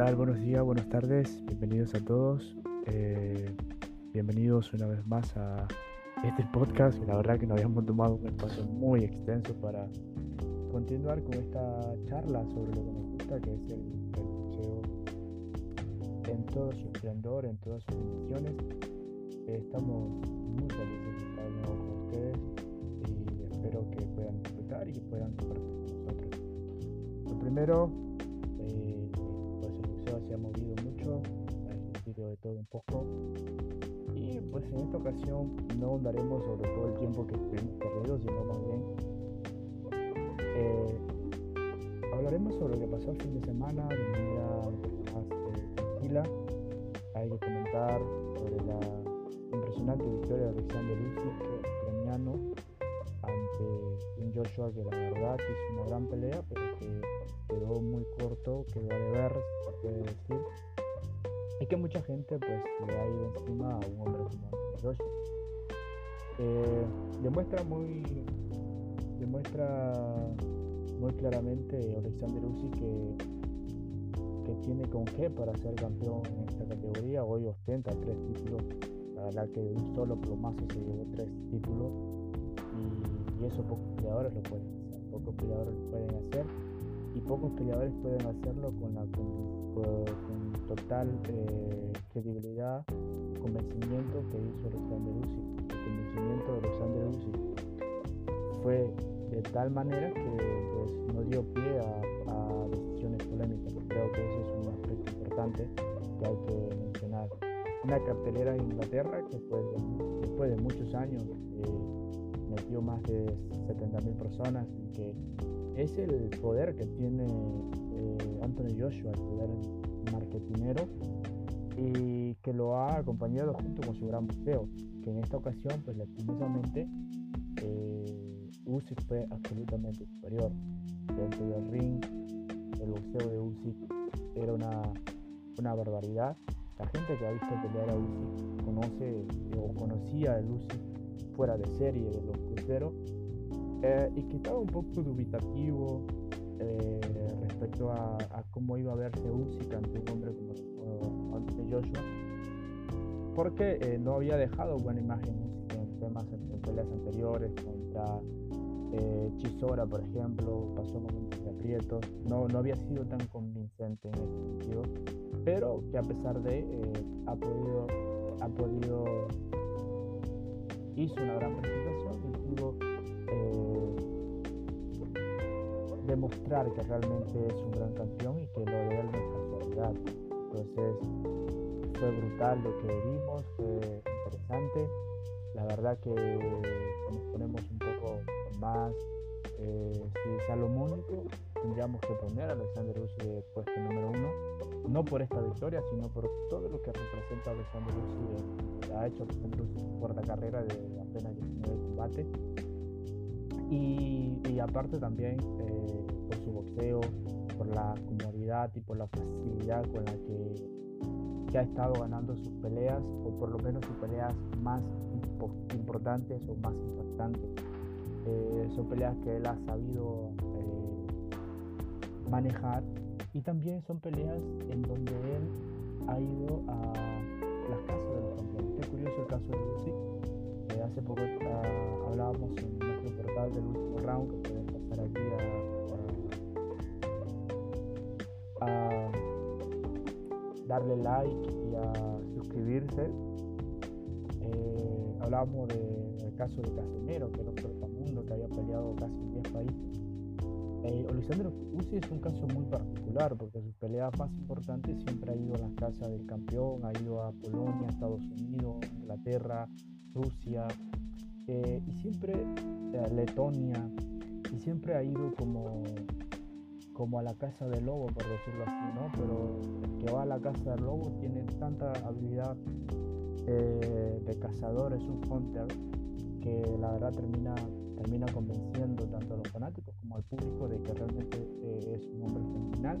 tal? Buenos días, buenas tardes, bienvenidos a todos. Eh, bienvenidos una vez más a este podcast. La verdad que nos habíamos tomado un espacio muy extenso para continuar con esta charla sobre lo que nos gusta, que es el, museo en todo su esplendor, en todas sus dimensiones. estamos muy felices de estar nuevo con ustedes y espero que puedan disfrutar y que puedan compartir con nosotros. Lo primero, eh, el se ha movido mucho, ha existido de todo un poco y pues en esta ocasión no andaremos sobre todo el tiempo que estuvimos perdidos, sino más bien eh, hablaremos sobre lo que pasó el fin de semana de manera más eh, tranquila. Hay que comentar sobre la impresionante victoria de Alexander Usyk, un Joshua que la verdad hizo una gran pelea, pero que quedó muy corto, quedó de ver, se puede decir. Y que mucha gente pues le ha ido encima a un hombre como Joshua. Eh, demuestra muy demuestra muy claramente Alexander Usyk que, que tiene con qué para ser campeón en esta categoría. Hoy ostenta tres títulos. La verdad que un solo plomazo se llevó tres títulos y, eso pocos peleadores lo pueden hacer. Pocos peleadores lo pueden hacer y pocos peleadores pueden hacerlo con la con, total eh, credibilidad, convencimiento que hizo Alexander Usyk. El convencimiento de Alexander Usyk fue de tal manera que pues, no dio pie a, decisiones polémicas. Creo que ese es un aspecto importante que hay que mencionar. Una cartelera en Inglaterra que fue, después de muchos años eh, metió más de 70.000 personas y que es el poder que tiene eh, Anthony Joshua, el poder marketinero y que lo ha acompañado junto con su gran boxeo, que en esta ocasión, pues lastimosamente, eh, Usyk fue absolutamente superior. Dentro del ring, el boxeo de Usyk era una, una barbaridad. La gente que ha visto pelear a Usyk conoce o conocía el Usyk fuera de serie de los cruceros eh, y que estaba un poco dubitativo eh, respecto a, cómo iba a verse Usyk ante un hombre como, ante Joshua porque eh, no había dejado buena imagen en temas en peleas anteriores contra eh, Chisora, por ejemplo, pasó momentos de aprieto, no, no había sido tan convincente en ese sentido, pero que a pesar de, eh, ha podido, ha podido, hizo una gran presentación y pudo eh, demostrar que realmente es un gran campeón y que lo de él no es casualidad. Entonces, fue brutal lo que vimos, fue interesante. La verdad que nos ponemos un poco más eh, salomónico, tendríamos que poner a Alexander Usyk de puesto número uno, no por esta victoria, sino por todo lo que representa Alexander Usyk, ha hecho Alexander Usyk por la carrera de apenas 19 combate y, y, aparte también eh, por su boxeo, por la comodidad y por la facilidad con la que, que ha estado ganando sus peleas, o por lo menos sus peleas más importantes o más impactantes. Eh, son peleas que él ha sabido manejar y también son peleas en donde él ha ido a las casas de los campeones. Qué curioso el caso de Lucy. Eh, hace poco ah, hablábamos en nuestro portal del último round que pueden pasar aquí a, darle like y a suscribirse. hablábamos del caso de Casimiro, que no que había peleado casi en 10 países. Eh, Uzi es un caso muy particular porque sus peleas más importantes siempre ha ido a las casas del campeón, ha ido a Polonia, Estados Unidos, Inglaterra, Rusia eh, y siempre a Letonia y siempre ha ido como, como a la casa del lobo, por decirlo así, ¿no? Pero el que va a la casa del lobo tiene tanta habilidad eh, de cazador, es un hunter, que la verdad termina termina convenciendo tanto a los fanáticos como al público de que realmente eh, es un hombre fenomenal.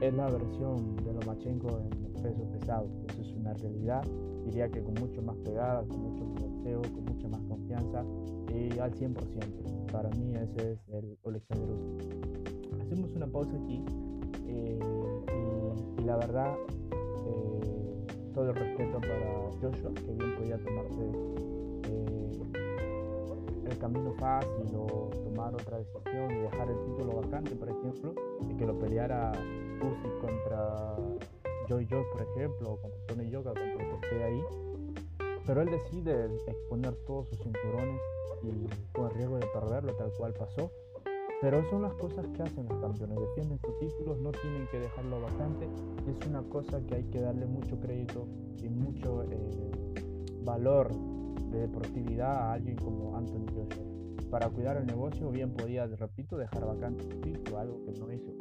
Es la versión de Lomachenko en peso pesado, eso es una realidad. Diría que con mucho más pegada, con mucho más boxeo, con mucha más confianza y al 100%. Para mí ese es el Alexander Usyk. Hacemos una pausa aquí eh, y la verdad, todo el respeto para Joshua, que bien podía tomarse el camino fácil o tomar otra decisión y dejar el título vacante, por ejemplo, y que lo peleara Usyk contra Joy Joy, por ejemplo, o contra Tony Yoga, contra el que ahí. Pero él decide exponer todos sus cinturones y con riesgo de perderlo, tal cual pasó. Pero son las cosas que hacen los campeones, defienden sus títulos, no tienen que dejarlo vacante. Es una cosa que hay que darle mucho crédito y mucho eh, valor de deportividad a alguien como Anthony Joshua. Para cuidar el negocio bien podía, repito, dejar vacante título, algo que no hizo.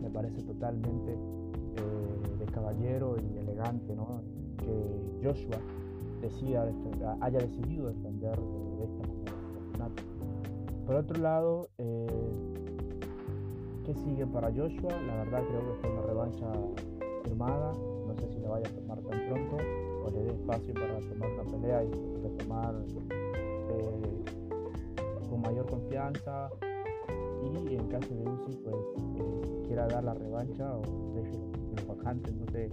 Me parece totalmente eh, de caballero y elegante ¿no? que Joshua decida haya decidido defender de esta manera Por otro lado, eh, ¿qué sigue para Joshua? La verdad creo que fue una revancha firmada, no sé si la vaya a tomar tan pronto o le dé espacio para tomar una pelea y retomar eh, con mayor confianza y en caso de Uzi pues eh, quiera dar la revancha o deje los vacantes sé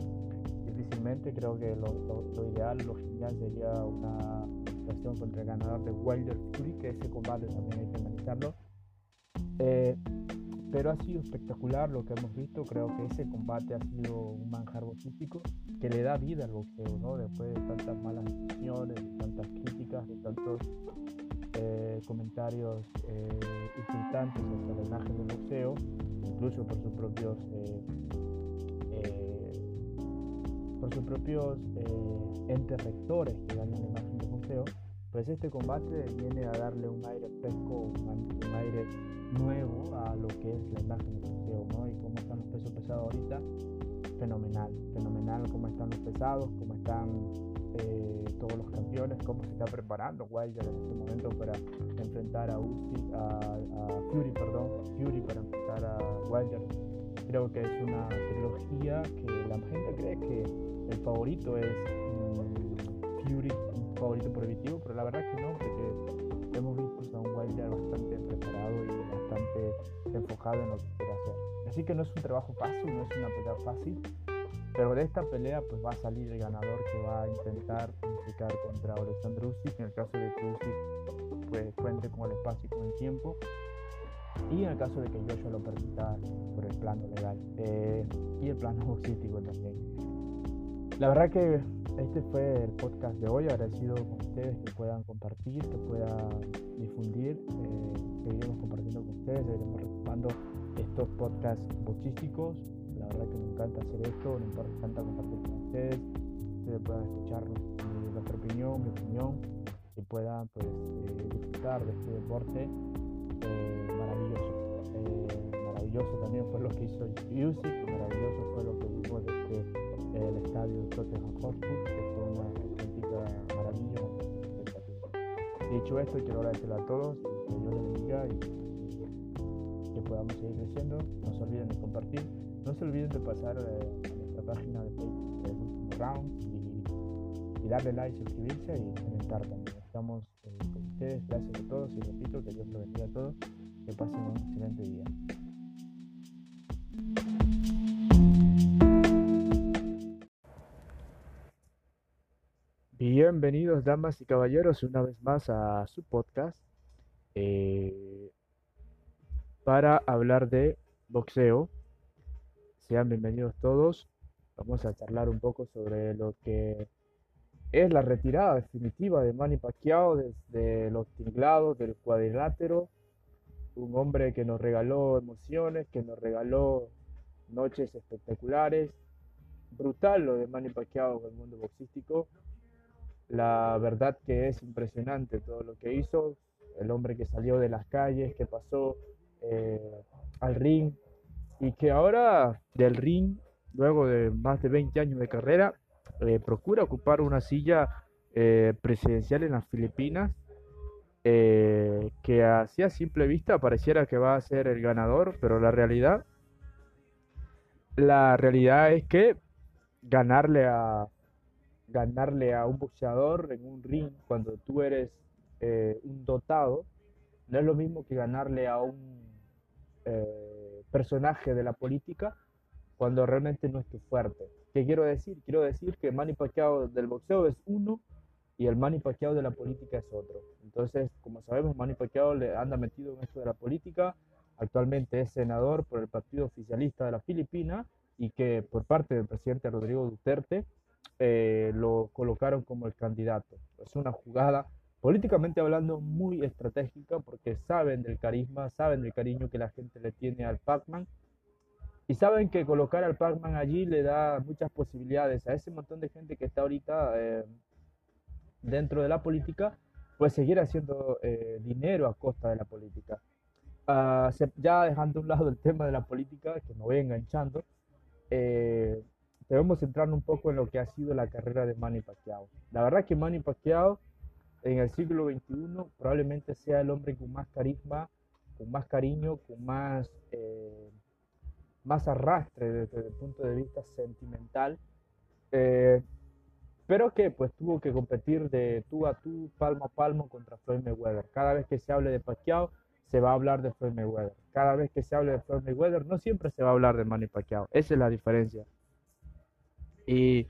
difícilmente creo que lo, ideal lo genial sería una situación contra el ganador de Wilder Fury que ese combate también hay que analizarlo. Eh, pero ha sido espectacular lo que hemos visto. Creo que ese combate ha sido un manjar boxístico que le da vida al boxeo, ¿no? Después de tantas malas decisiones, de tantas críticas, de tantos eh, comentarios eh, insultantes sobre la imagen del boxeo, incluso por sus propios eh, por sus propios entes rectores que dañan la imagen del boxeo, pues este combate viene a darle un aire fresco, un aire nuevo a lo que es la imagen del boxeo, ¿no? Y cómo están los pesos pesados ahorita, fenomenal, fenomenal cómo están los pesados, cómo están eh, todos los campeones, cómo se está preparando Wilder en este momento para enfrentar a, Uzi, a, Fury, perdón, Fury para enfrentar a Wilder. Creo que es una trilogía que la gente cree que el favorito es mm, Fury, un favorito prohibitivo, pero la verdad que no, porque hemos visto a un Wilder bastante preparado y enfocado en lo que quiere hacer. Así que no es un trabajo fácil, no es una pelea fácil, pero de esta pelea pues va a salir el ganador que va a intentar unificar contra Alexander Usyk en el caso de que Usyk pues cuente con el espacio y con el tiempo y en el caso de que Joshua lo permita por el plano legal eh, y el plano boxístico también. La verdad que este fue el podcast de hoy, agradecido con ustedes que puedan compartir, que puedan difundir, eh, seguiremos compartiendo con ustedes, seguiremos retomando estos podcasts boxísticos, la verdad que me encanta hacer esto, me encanta compartir con ustedes, ustedes puedan escuchar nuestra opinión, mi opinión, y puedan pues eh, disfrutar de este deporte eh, maravilloso. maravilloso también fue lo que hizo Music, maravilloso fue lo que vimos desde el estadio Tottenham Hotspur, que fue una auténtica maravilla, Dicho esto, quiero agradecerle a todos, que Dios les bendiga y que podamos seguir creciendo. No se olviden de compartir, no se olviden de pasar eh, a nuestra página de Facebook, el último round, y, darle like, suscribirse y comentar también. Estamos eh, con ustedes, gracias a todos y repito que Dios los bendiga a todos, que pasen un excelente día. Bienvenidos damas y caballeros una vez más a su podcast eh, para hablar de boxeo. Sean bienvenidos todos. Vamos a charlar un poco sobre lo que es la retirada definitiva de Manny Pacquiao desde los tinglados del cuadrilátero. Un hombre que nos regaló emociones, que nos regaló noches espectaculares. Brutal lo de Manny Pacquiao en el mundo boxístico la verdad que es impresionante todo lo que hizo, el hombre que salió de las calles, que pasó eh, al ring y que ahora del ring, luego de más de 20 años de carrera, eh, procura ocupar una silla eh, presidencial en las Filipinas, que así a simple vista pareciera que va a ser el ganador, pero la realidad, la realidad es que ganarle a ganarle a un boxeador en un ring cuando tú eres eh, un dotado, no es lo mismo que ganarle a un eh, personaje de la política cuando realmente no es tu fuerte. ¿Qué quiero decir? Quiero decir que Manny Pacquiao del boxeo es uno y el Manny Pacquiao de la política es otro. Entonces, como sabemos, Manny Pacquiao le anda metido en esto de la política. Actualmente es senador por el Partido Oficialista de la Filipina y que por parte del presidente Rodrigo Duterte eh, lo colocaron como el candidato. Es una jugada políticamente hablando muy estratégica porque saben del carisma, saben del cariño que la gente le tiene al Pac-Man y saben que colocar al Pac-Man allí le da muchas posibilidades a ese montón de gente que está ahorita eh, dentro de la política, pues seguir haciendo eh, dinero a costa de la política. Uh, ya dejando a un lado el tema de la política, que me voy enganchando, eh, debemos centrarnos un poco en lo que ha sido la carrera de Manny Pacquiao. La verdad que Manny Pacquiao en el siglo XXI probablemente sea el hombre con más carisma, con más cariño, con más, eh, más arrastre desde el punto de vista sentimental, eh, pero que pues tuvo que competir de tú a tú, palmo a palmo contra Floyd Mayweather. Cada vez que se hable de Pacquiao, se va a hablar de Floyd Mayweather. Cada vez que se hable de Floyd Mayweather, no siempre se va a hablar de Manny Pacquiao. Esa es la diferencia. Y,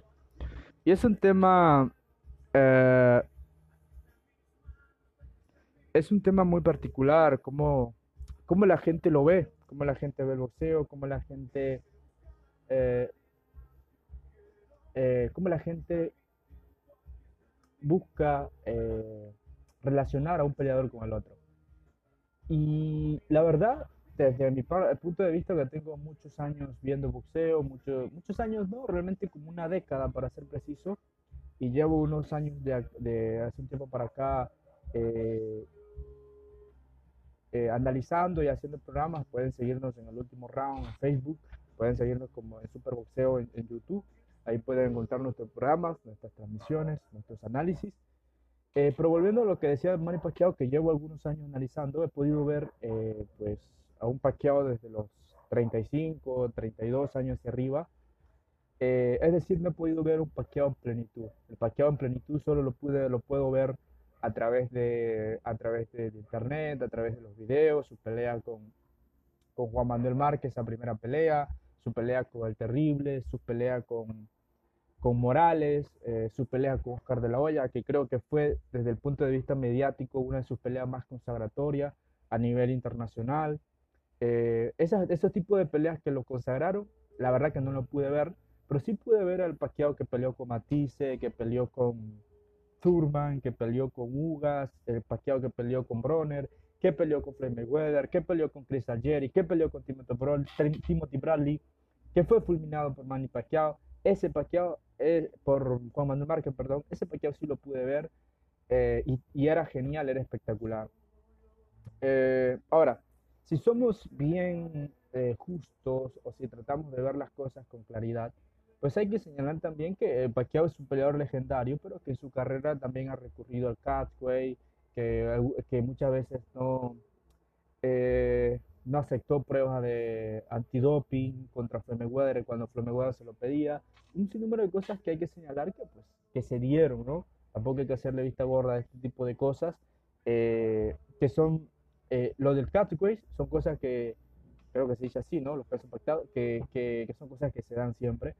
y es un tema eh, es un tema muy particular, cómo, cómo la gente lo ve, cómo la gente ve el boxeo, cómo la gente, eh, eh, cómo la gente busca relacionar a un peleador con el otro. Y la verdad, desde mi punto de vista, que tengo muchos años viendo boxeo, muchos años, no, realmente como una década para ser preciso, y llevo unos años de, de hace un tiempo para acá eh, eh, analizando y haciendo programas. Pueden seguirnos en el último round en Facebook, pueden seguirnos como en Superboxeo en, en YouTube. Ahí pueden encontrar nuestros programas, nuestras transmisiones, nuestros análisis. Eh, pero volviendo a lo que decía Manny Pacquiao, que llevo algunos años analizando, he podido ver eh, pues, a un Pacquiao desde los 35, 32 años hacia arriba. es decir, no he podido ver un Pacquiao en plenitud. El Pacquiao en plenitud solo lo, pude, lo puedo ver a través de, a través de, internet, a través de los videos, su pelea con, con Juan Manuel Márquez, esa primera pelea, su pelea con El Terrible, su pelea con, con Morales, eh, su pelea con Oscar de la Hoya, que creo que fue desde el punto de vista mediático una de sus peleas más consagratorias a nivel internacional. Eh, esos tipos de peleas que lo consagraron, la verdad que no lo pude ver, pero sí pude ver al Paquiao que peleó con Matisse, que peleó con, Thurman, que peleó con Ugas, el Pacquiao que peleó con Bronner, que peleó con Floyd Mayweather, que peleó con Chris Algieri, que peleó con Timothy Bradley, que fue fulminado por Manny Pacquiao. Ese Pacquiao, eh, por Juan Manuel Márquez, perdón, ese Pacquiao sí lo pude ver eh, y, era genial, era espectacular. Eh, ahora, si somos bien justos o si tratamos de ver las cosas con claridad, pues hay que señalar también que Pacquiao es un peleador legendario, pero que en su carrera también ha recurrido al catway, que, que muchas veces no, eh, no aceptó pruebas de antidoping contra Floyd cuando Floyd se lo pedía. Un sinnúmero de cosas que hay que señalar que, pues, que se dieron, ¿no? Tampoco hay que hacerle vista gorda a este tipo de cosas, eh, que son, eh, lo del catway son cosas que, creo que se dice así, ¿no? Los pesos pactados, que, que, que son cosas que se dan siempre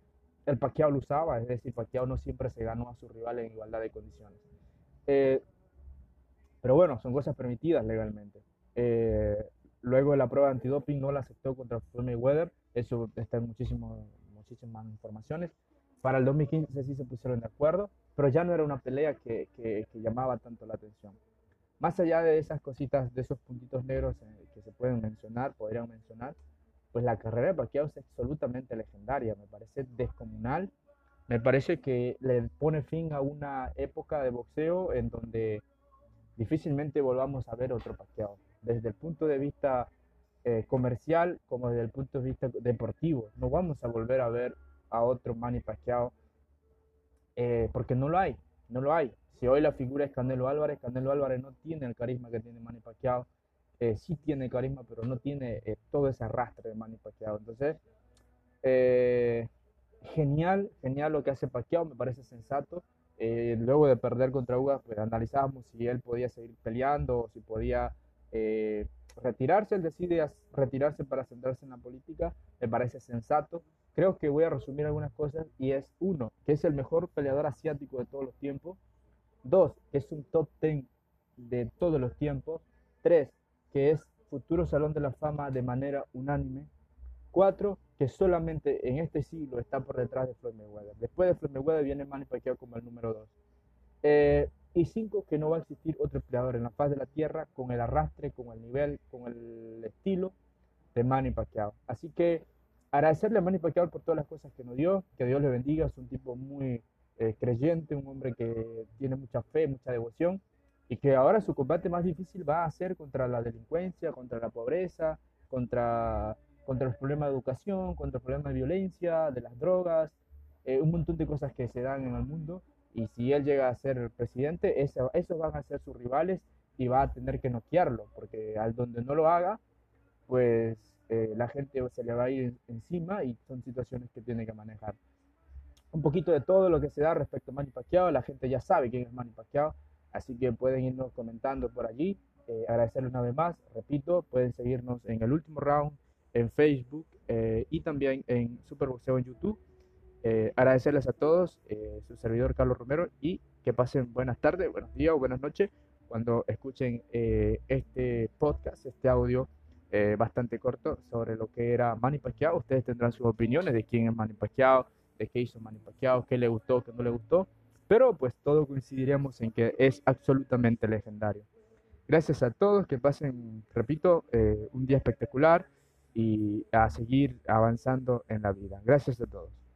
el Pacquiao lo usaba, es decir, Pacquiao no siempre se ganó a su rival en igualdad de condiciones. Eh, pero bueno, son cosas permitidas legalmente. Eh, luego de la prueba de antidoping no la aceptó contra Floyd Mayweather, eso está en muchísimas informaciones. Para el 2015 sí se pusieron de acuerdo, pero ya no era una pelea que, que, llamaba tanto la atención. Más allá de esas cositas, de esos puntitos negros eh, que se pueden mencionar, podrían mencionar, pues la carrera de Pacquiao es absolutamente legendaria, me parece descomunal, me parece que le pone fin a una época de boxeo en donde difícilmente volvamos a ver otro Pacquiao, desde el punto de vista eh, comercial como desde el punto de vista deportivo, no vamos a volver a ver a otro Manny Pacquiao eh, porque no lo hay, no lo hay. Si hoy la figura es Canelo Álvarez, Canelo Álvarez no tiene el carisma que tiene Manny Pacquiao, eh, sí tiene carisma, pero no tiene eh, todo ese arrastre de Manny Pacquiao. Entonces, eh, genial, genial lo que hace Pacquiao, me parece sensato. luego de perder contra Ugas, pues analizábamos si él podía seguir peleando o si podía retirarse. Él decide retirarse para centrarse en la política, me parece sensato. creo que voy a resumir algunas cosas y es uno, que es el mejor peleador asiático de todos los tiempos. Dos, que es un top ten de todos los tiempos. Tres, que es futuro Salón de la Fama de manera unánime. Cuatro, que solamente en este siglo está por detrás de Floyd Mayweather. Después de Floyd Mayweather viene Manny Pacquiao como el número dos. Eh, y cinco, que no va a existir otro peleador en la faz de la tierra con el arrastre, con el nivel, con el estilo de Manny Pacquiao. Así que agradecerle a Manny Pacquiao por todas las cosas que nos dio, que Dios le bendiga, es un tipo muy eh, creyente, un hombre que tiene mucha fe, mucha devoción y que ahora su combate más difícil va a ser contra la delincuencia, contra la pobreza, contra, contra los problemas de educación, contra el problema de violencia, de las drogas, eh, un montón de cosas que se dan en el mundo. Y si él llega a ser presidente, eso, esos van a ser sus rivales y va a tener que noquearlo, porque al donde no lo haga, pues eh, la gente se le va a ir encima y son situaciones que tiene que manejar. Un poquito de todo lo que se da respecto a Manny Pacquiao, la gente ya sabe quién es Manny Pacquiao, Así que pueden irnos comentando por allí. Eh, agradecerles una vez más, repito, pueden seguirnos en el último round, en Facebook eh, y también en Superboxeo en YouTube. Eh, agradecerles a todos, su servidor Carlos Romero, y que pasen buenas tardes, buenos días o buenas noches cuando escuchen este podcast, este audio bastante corto sobre lo que era Manny Pacquiao. Ustedes tendrán sus opiniones de quién es Manny Pacquiao, de qué hizo Manny Pacquiao, qué le gustó, qué no le gustó. Pero pues todos coincidiremos en que es absolutamente legendario. Gracias a todos, que pasen, repito, eh, un día espectacular y a seguir avanzando en la vida. Gracias a todos.